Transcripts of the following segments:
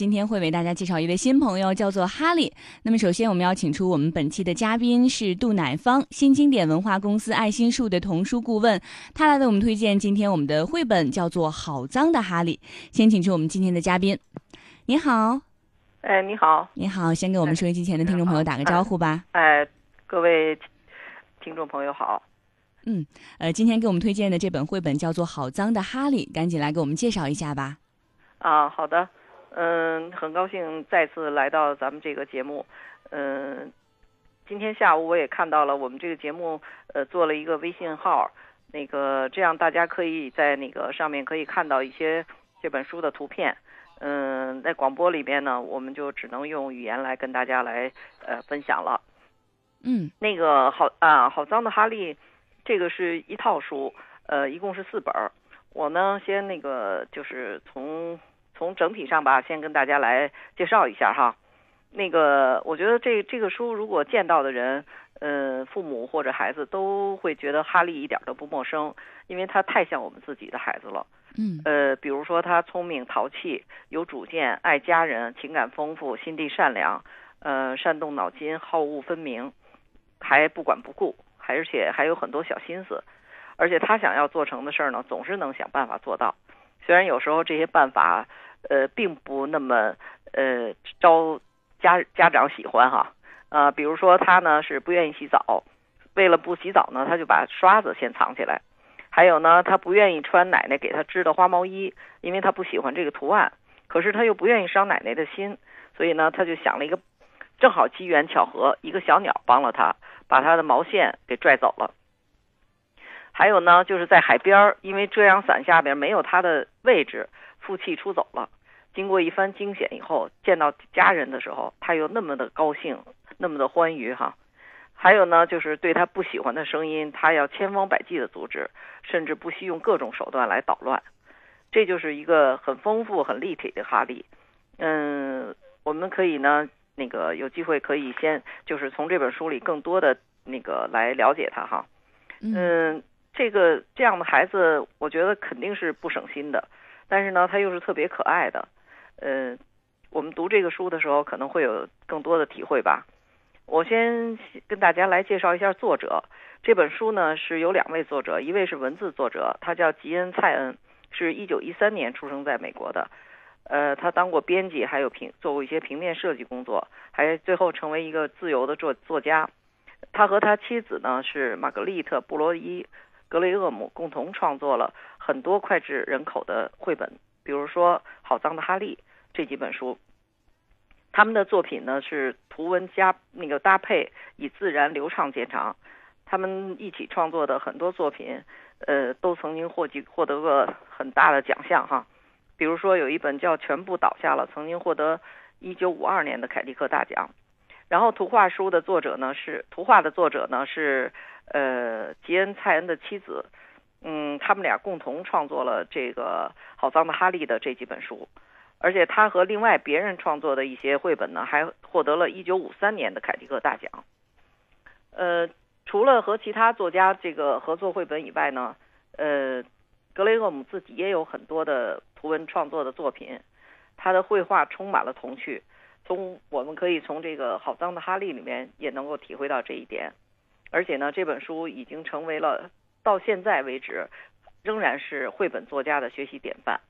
今天会为大家介绍一位新朋友，叫做哈利。那么，首先我们要请出我们本期的嘉宾是杜乃芳，新经典文化公司爱心树的童书顾问，他来为我们推荐今天我们的绘本，叫做《好脏的哈利》。先请出我们今天的嘉宾，你好，哎，你好，你好，先给我们收音机前的听众朋友打个招呼吧。哎，各位听众朋友好。嗯，呃，今天给我们推荐的这本绘本叫做《好脏的哈利》，赶紧来给我们介绍一下吧。啊，好的，嗯，很高兴再次来到咱们这个节目。嗯，今天下午我也看到了我们这个节目，呃，做了一个微信号，那个这样大家可以在那个上面可以看到一些这本书的图片。嗯，在广播里边呢，我们就只能用语言来跟大家来呃分享了。嗯，那个好啊，好脏的哈利。这个是一套书，呃，一共是四本儿。我呢，先那个就是从从整体上吧，先跟大家来介绍一下哈。那个，我觉得这这个书如果见到的人，呃，父母或者孩子都会觉得哈利一点都不陌生，因为他太像我们自己的孩子了。嗯。呃，比如说他聪明、淘气、有主见、爱家人、情感丰富、心地善良，呃，善动脑筋、好恶分明，还不管不顾。而且还有很多小心思，而且他想要做成的事儿呢，总是能想办法做到。虽然有时候这些办法，呃，并不那么呃招家家长喜欢哈。呃，比如说他呢是不愿意洗澡，为了不洗澡呢，他就把刷子先藏起来。还有呢，他不愿意穿奶奶给他织的花毛衣，因为他不喜欢这个图案。可是他又不愿意伤奶奶的心，所以呢，他就想了一个正好机缘巧合，一个小鸟帮了他。把他的毛线给拽走了。还有呢，就是在海边儿，因为遮阳伞下边没有他的位置，负气出走了。经过一番惊险以后，见到家人的时候，他又那么的高兴，那么的欢愉哈。还有呢，就是对他不喜欢的声音，他要千方百计的阻止，甚至不惜用各种手段来捣乱。这就是一个很丰富、很立体的哈利。嗯，我们可以呢。那个有机会可以先就是从这本书里更多的那个来了解他哈，嗯，这个这样的孩子我觉得肯定是不省心的，但是呢他又是特别可爱的，呃，我们读这个书的时候可能会有更多的体会吧。我先跟大家来介绍一下作者，这本书呢是有两位作者，一位是文字作者，他叫吉恩·蔡恩，是一九一三年出生在美国的。呃，他当过编辑，还有平做过一些平面设计工作，还最后成为一个自由的作作家。他和他妻子呢是玛格丽特·布罗伊·格雷厄姆，共同创作了很多脍炙人口的绘本，比如说《好脏的哈利》这几本书。他们的作品呢是图文加那个搭配，以自然流畅见长。他们一起创作的很多作品，呃，都曾经获记获得过很大的奖项哈。比如说有一本叫《全部倒下了》，曾经获得一九五二年的凯迪克大奖。然后图画书的作者呢是图画的作者呢是呃吉恩·蔡恩的妻子，嗯，他们俩共同创作了这个《好脏的哈利》的这几本书，而且他和另外别人创作的一些绘本呢还获得了一九五三年的凯迪克大奖。呃，除了和其他作家这个合作绘本以外呢，呃。格雷厄姆自己也有很多的图文创作的作品，他的绘画充满了童趣。从我们可以从这个好脏的哈利里面也能够体会到这一点。而且呢，这本书已经成为了到现在为止仍然是绘本作家的学习典范。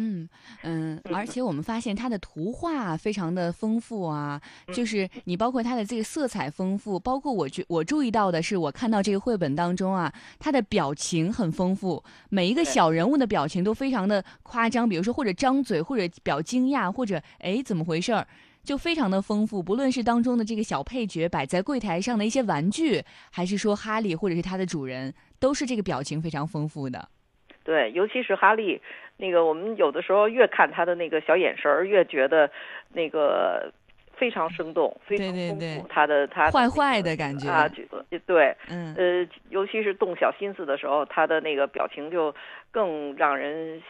嗯嗯，而且我们发现它的图画非常的丰富啊，就是你包括它的这个色彩丰富，包括我觉我注意到的是，我看到这个绘本当中啊，它的表情很丰富，每一个小人物的表情都非常的夸张，比如说或者张嘴，或者表惊讶，或者哎怎么回事儿，就非常的丰富。不论是当中的这个小配角摆在柜台上的一些玩具，还是说哈利或者是他的主人，都是这个表情非常丰富的。对，尤其是哈利，那个我们有的时候越看他的那个小眼神儿，越觉得那个非常生动，非常丰富。他的他坏坏的感觉啊，对，嗯，呃，尤其是动小心思的时候，他的那个表情就更让人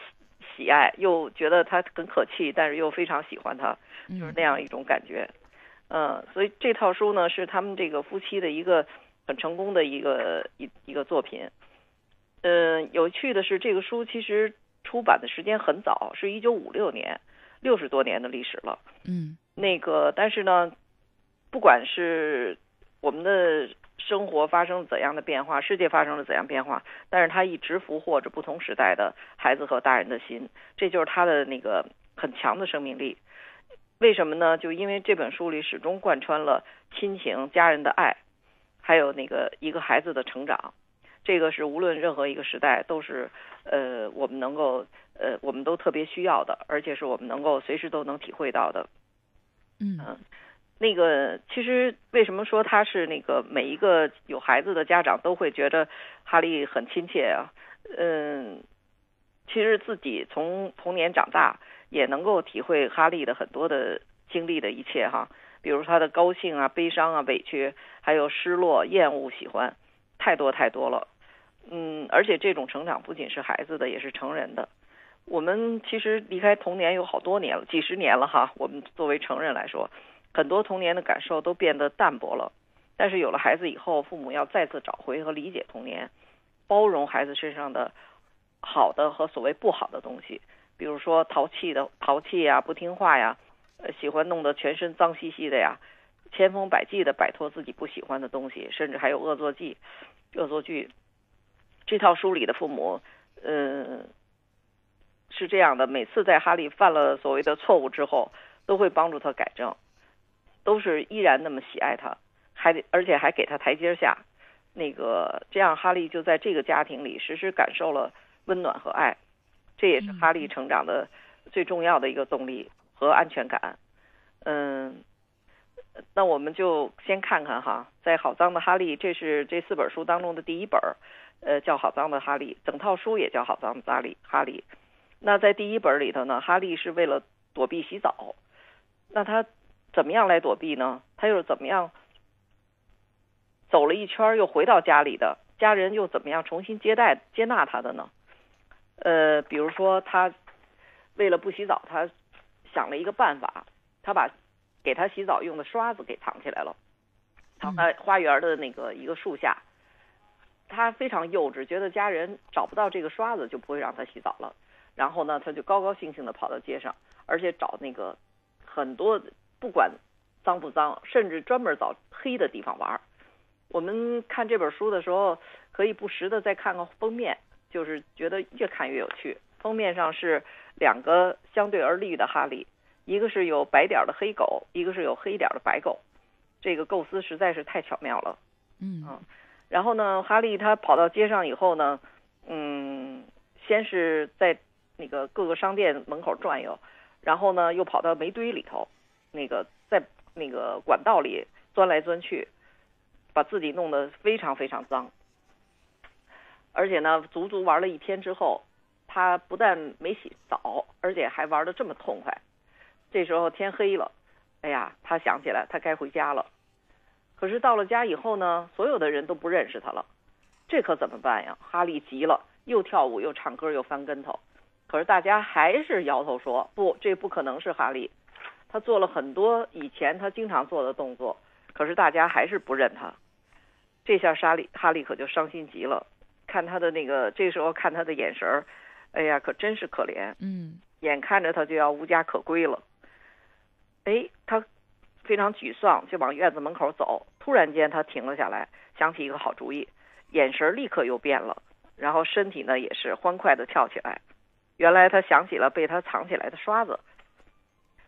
喜爱，又觉得他很可气，但是又非常喜欢他，就是那样一种感觉。嗯，所以这套书呢，是他们这个夫妻的一个很成功的一个一一个作品。嗯，有趣的是，这个书其实出版的时间很早，是一九五六年。六十多年的历史了。嗯那个，但是呢，不管是我们的生活发生了怎样的变化，世界发生了怎样变化，但是它一直俘获着不同时代的孩子和大人的心，这就是它的那个很强的生命力。为什么呢？就因为这本书里始终贯穿了亲情、家人的爱，还有那个一个孩子的成长。这个是无论任何一个时代都是，呃，我们能够，呃，我们都特别需要的，而且是我们能够随时都能体会到的。嗯嗯，那个其实为什么说他是那个每一个有孩子的家长都会觉得哈利很亲切啊？嗯，其实自己从童年长大也能够体会哈利的很多的经历的一切哈，比如他的高兴啊、悲伤啊、委屈，还有失落、厌恶、喜欢，太多太多了。嗯，而且这种成长不仅是孩子的，也是成人的。我们其实离开童年有好多年了，几十年了哈。我们作为成人来说，很多童年的感受都变得淡薄了。但是有了孩子以后，父母要再次找回和理解童年，包容孩子身上的好的和所谓不好的东西，比如说淘气的淘气呀、不听话呀，喜欢弄得全身脏兮兮的呀，千方百计的摆脱自己不喜欢的东西，甚至还有恶作剧、恶作剧。这套书里的父母，嗯、是这样的，每次在哈利犯了所谓的错误之后，都会帮助他改正，都是依然那么喜爱他，还得而且还给他台阶下。那个这样，哈利就在这个家庭里时时感受了温暖和爱，这也是哈利成长的最重要的一个动力和安全感。嗯，那我们就先看看哈，在《好脏的哈利》，这是这四本书当中的第一本，呃，叫《好脏的哈利》，整套书也叫《好脏的哈利》。哈利，那在第一本里头呢，哈利是为了躲避洗澡，那他怎么样来躲避呢？他又是怎么样走了一圈又回到家里的？家人又怎么样重新接待接纳他的呢？呃，比如说他为了不洗澡，他想了一个办法，他把给他洗澡用的刷子给藏起来了，藏在花园的那个一个树下。他非常幼稚，觉得家人找不到这个刷子就不会让他洗澡了。然后呢，他就高高兴兴地跑到街上，而且找那个很多不管脏不脏，甚至专门找黑的地方玩儿。我们看这本书的时候，可以不时的再看看封面，就是觉得越看越有趣。封面上是两个相对而立的哈利，一个是有白点儿的黑狗，一个是有黑点儿的白狗。这个构思实在是太巧妙了。嗯然后呢，哈利他跑到街上以后呢，嗯，先是在那个各个商店门口转悠，然后呢又跑到煤堆里头，那个在那个管道里钻来钻去，把自己弄得非常非常脏。而且呢，足足玩了一天之后，他不但没洗澡，而且还玩得这么痛快。这时候天黑了，哎呀，他想起来他该回家了。可是到了家以后呢，所有的人都不认识他了，这可怎么办呀？哈利急了，又跳舞又唱歌又翻跟头，可是大家还是摇头说不，这不可能是哈利。他做了很多以前他经常做的动作，可是大家还是不认他。这下沙利哈利可就伤心极了，看他的那个，这时候看他的眼神儿，哎呀，可真是可怜。嗯眼看着他就要无家可归了。哎，他非常沮丧，就往院子门口走。突然间，他停了下来，想起一个好主意，眼神立刻又变了，然后身体呢也是欢快的跳起来。原来他想起了被他藏起来的刷子，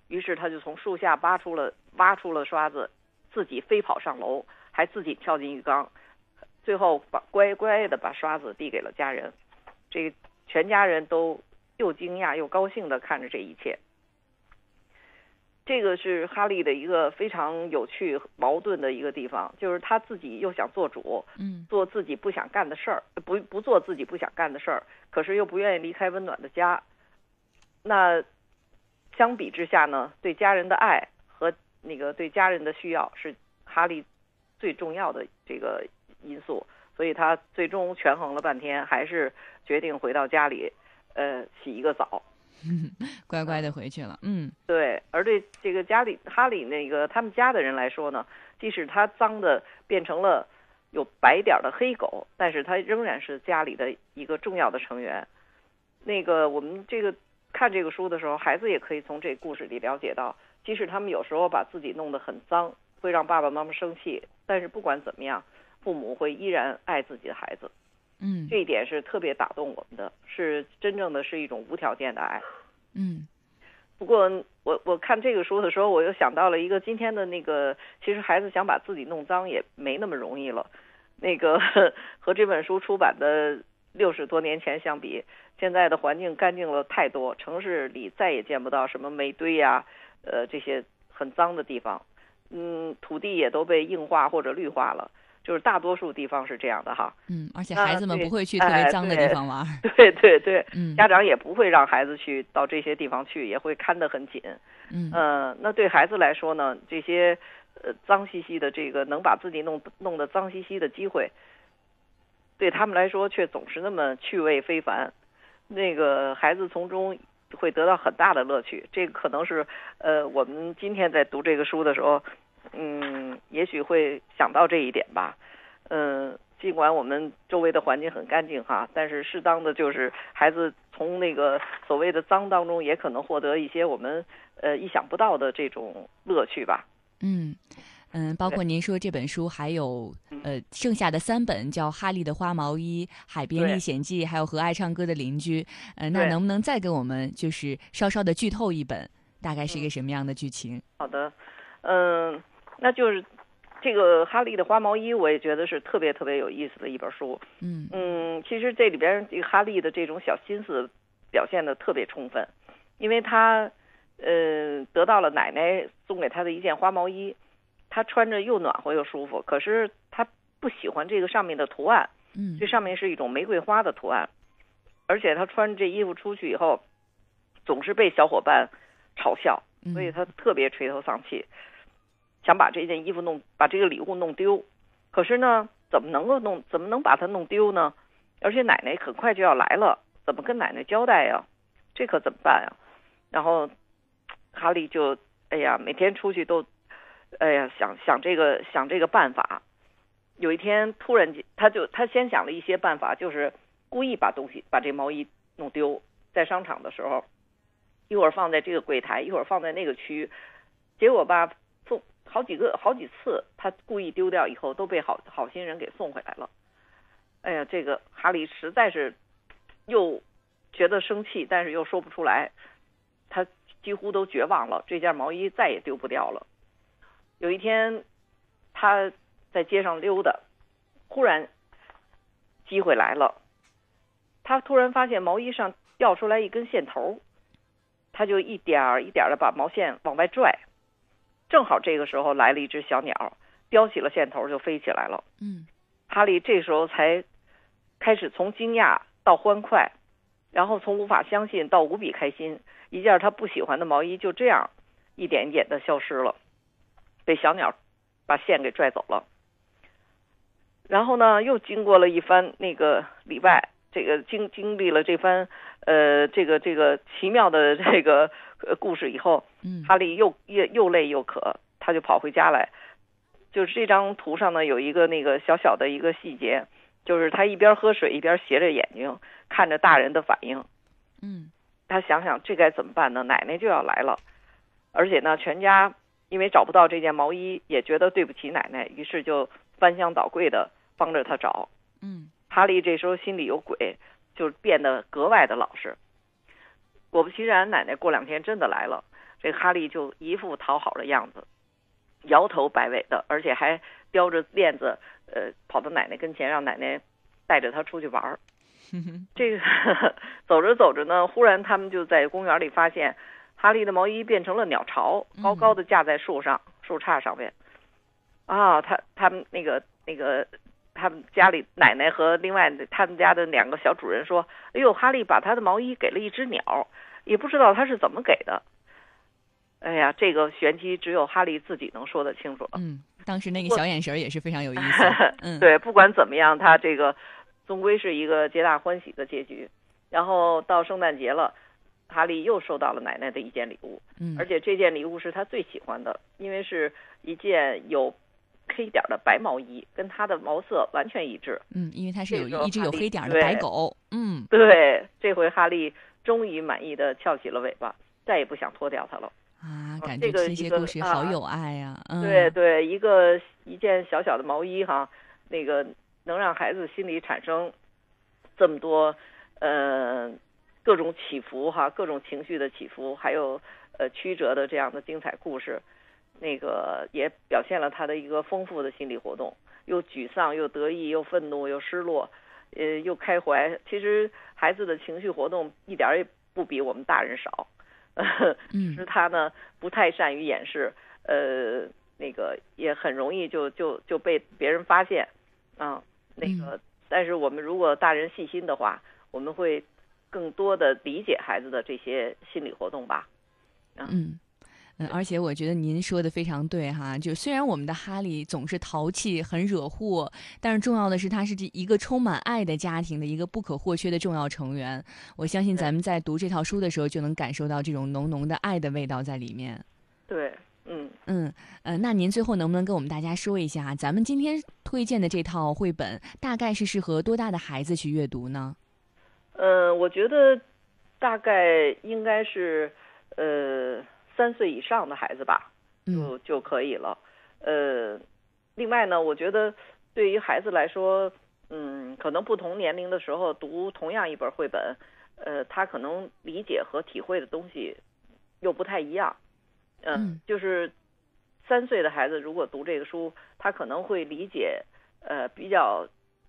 于是他就从树下挖出了挖出了刷子，自己飞跑上楼，还自己跳进浴缸，最后把乖乖的把刷子递给了家人。这个全家人都又惊讶又高兴的看着这一切。这个是哈利的一个非常有趣、矛盾的一个地方，就是他自己又想做主，嗯做自己不想干的事儿，不不做自己不想干的事儿，可是又不愿意离开温暖的家。那相比之下呢，对家人的爱和那个对家人的需要是哈利最重要的这个因素，所以他最终权衡了半天，还是决定回到家里，呃，洗一个澡。乖乖的回去了。嗯对，而对这个家里哈里那个他们家的人来说呢，即使他脏的变成了有白点儿的黑狗，但是他仍然是家里的一个重要的成员。那个我们这个看看这个书的时候，孩子也可以从这故事里了解到，即使他们有时候把自己弄得很脏，会让爸爸妈妈生气，但是不管怎么样，父母会依然爱自己的孩子。嗯这一点是特别打动我们的，是真正的是一种无条件的爱。嗯不过我我看这个书的时候，我又想到了一个今天的那个，其实孩子想把自己弄脏也没那么容易了。那个 和这本书出版的六十多年前相比，现在的环境干净了太多，城市里再也见不到什么煤堆呀、呃这些很脏的地方。嗯，土地也都被硬化或者绿化了，就是大多数地方是这样的哈。嗯，而且啊孩子们不会去特别哎脏的地方玩儿。对对对，嗯 家长也不会让孩子去到这些地方去，也会看得很紧。嗯呃，那对孩子来说呢，这些呃脏兮兮的这个能把自己弄弄得脏兮兮的机会，对他们来说却总是那么趣味非凡。那个孩子从中会得到很大的乐趣，这个可能是呃我们今天在读这个书的时候，嗯，也许会想到这一点吧。嗯、尽管我们周围的环境很干净哈，但是适当的就是孩子从那个所谓的脏当中，也可能获得一些我们呃意想不到的这种乐趣吧。嗯嗯，包括您说这本书还有呃剩下的三本叫《哈利的花毛衣》《海边历险记》，还有《和爱唱歌的邻居》。呃，那能不能再给我们就是稍稍的剧透一本，大概是一个什么样的剧情？好的，嗯，那就是这个哈利的花毛衣，我也觉得是特别特别有意思的一本书。嗯嗯，其实这里边这个哈利的这种小心思表现的特别充分，因为他呃得到了奶奶送给他的一件花毛衣，他穿着又暖和又舒服，可是他不喜欢这个上面的图案，嗯这上面是一种玫瑰花的图案，而且他穿这衣服出去以后，总是被小伙伴嘲笑，嗯所以他特别垂头丧气，想把这件衣服弄，把这个礼物弄丢。可是呢，怎么能够弄？怎么能把它弄丢呢？而且奶奶很快就要来了，怎么跟奶奶交代呀？这可怎么办呀？然后哈利就哎呀，每天出去都哎呀想想这个想这个办法。有一天突然间，他就他先想了一些办法，就是故意把东西把这毛衣弄丢，在商场的时候，一会儿放在这个柜台，一会儿放在那个区，结果吧，好几个好几次，他故意丢掉以后都被好好心人给送回来了。哎呀，这个哈利实在是又觉得生气，但是又说不出来，他几乎都绝望了，这件毛衣再也丢不掉了。有一天，他在街上溜达，忽然机会来了，他突然发现毛衣上掉出来一根线头，他就一点一点的把毛线往外拽，正好这个时候来了一只小鸟，叼起了线头就飞起来了。嗯哈利这时候才开始从惊讶到欢快，然后从无法相信到无比开心，一件他不喜欢的毛衣就这样一点一点的消失了，被小鸟把线给拽走了。然后呢，又经过了一番那个礼拜，这个经经历了这番呃这个这个奇妙的这个呃故事以后，嗯哈利又又又累又渴，他就跑回家来。就是这张图上呢有一个那个小小的一个细节，就是他一边喝水一边斜着眼睛看着大人的反应。嗯他想想这该怎么办呢？奶奶就要来了，而且呢，全家因为找不到这件毛衣，也觉得对不起奶奶，于是就翻箱倒柜的帮着他找。嗯哈利这时候心里有鬼，就变得格外的老实。果不其然，奶奶过两天真的来了，这个哈利就一副讨好的样子，摇头摆尾的，而且还叼着链子，呃，跑到奶奶跟前，让奶奶带着他出去玩儿。这个走着走着呢，忽然他们就在公园里发现，哈利的毛衣变成了鸟巢，高高的架在树上，树杈上面。啊，他他们那个那个，他们家里奶奶和另外他们家的两个小主人说：“哎呦，哈利把他的毛衣给了一只鸟，也不知道他是怎么给的。”哎呀，这个玄机只有哈利自己能说得清楚了。嗯，当时那个小眼神也是非常有意思。嗯，对，不管怎么样，他这个终归是一个皆大欢喜的结局。然后到圣诞节了，哈利又收到了奶奶的一件礼物，嗯，而且这件礼物是他最喜欢的，因为是一件有黑点儿的白毛衣，跟它的毛色完全一致。嗯，因为它是有一只有黑点儿的白对狗。嗯对，这回哈利终于满意的翘起了尾巴，再也不想脱掉它了。啊，感这个觉这些故事好啊有爱呀、嗯，对对，一个一件小小的毛衣哈，那个能让孩子心里产生这么多呃各种起伏哈，各种情绪的起伏，还有呃曲折的这样的精彩故事，那个也表现了他的一个丰富的心理活动，又沮丧又得意又愤怒又失落，呃又开怀。其实孩子的情绪活动一点儿也不比我们大人少。嗯是他呢不太善于掩饰，呃，那个也很容易就就就被别人发现，啊，那个，但是我们如果大人细心的话，我们会更多的理解孩子的这些心理活动吧。嗯。嗯，而且我觉得您说的非常对哈，就虽然我们的哈利总是淘气、很惹祸，但是重要的是他是这一个充满爱的家庭的一个不可或缺的重要成员。我相信咱们在读这套书的时候，就能感受到这种浓浓的爱的味道在里面。对，嗯，嗯呃，那您最后能不能跟我们大家说一下，咱们今天推荐的这套绘本大概是适合多大的孩子去阅读呢？呃，我觉得大概应该是呃三岁以上的孩子吧。嗯就就可以了。呃，另外呢，我觉得对于孩子来说，嗯，可能不同年龄的时候读同样一本绘本，呃，他可能理解和体会的东西又不太一样。呃嗯就是三岁的孩子如果读这个书，他可能会理解呃比较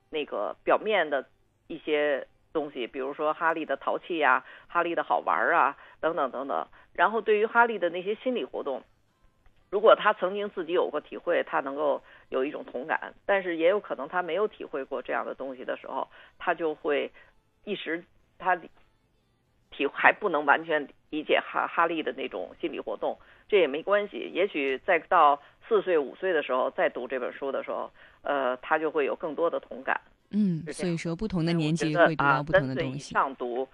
那个表面的一些东西，比如说哈利的淘气呀、哈利的好玩儿啊，等等等等。然后对于哈利的那些心理活动，如果他曾经自己有过体会，他能够有一种同感；但是也有可能他没有体会过这样的东西的时候，他就会一时他体还不能完全理解哈哈利的那种心理活动，这也没关系。也许再到四岁五岁的时候再读这本书的时候，呃，他就会有更多的同感。嗯，所以说不同的年觉得纪会读啊到不同的东西。上读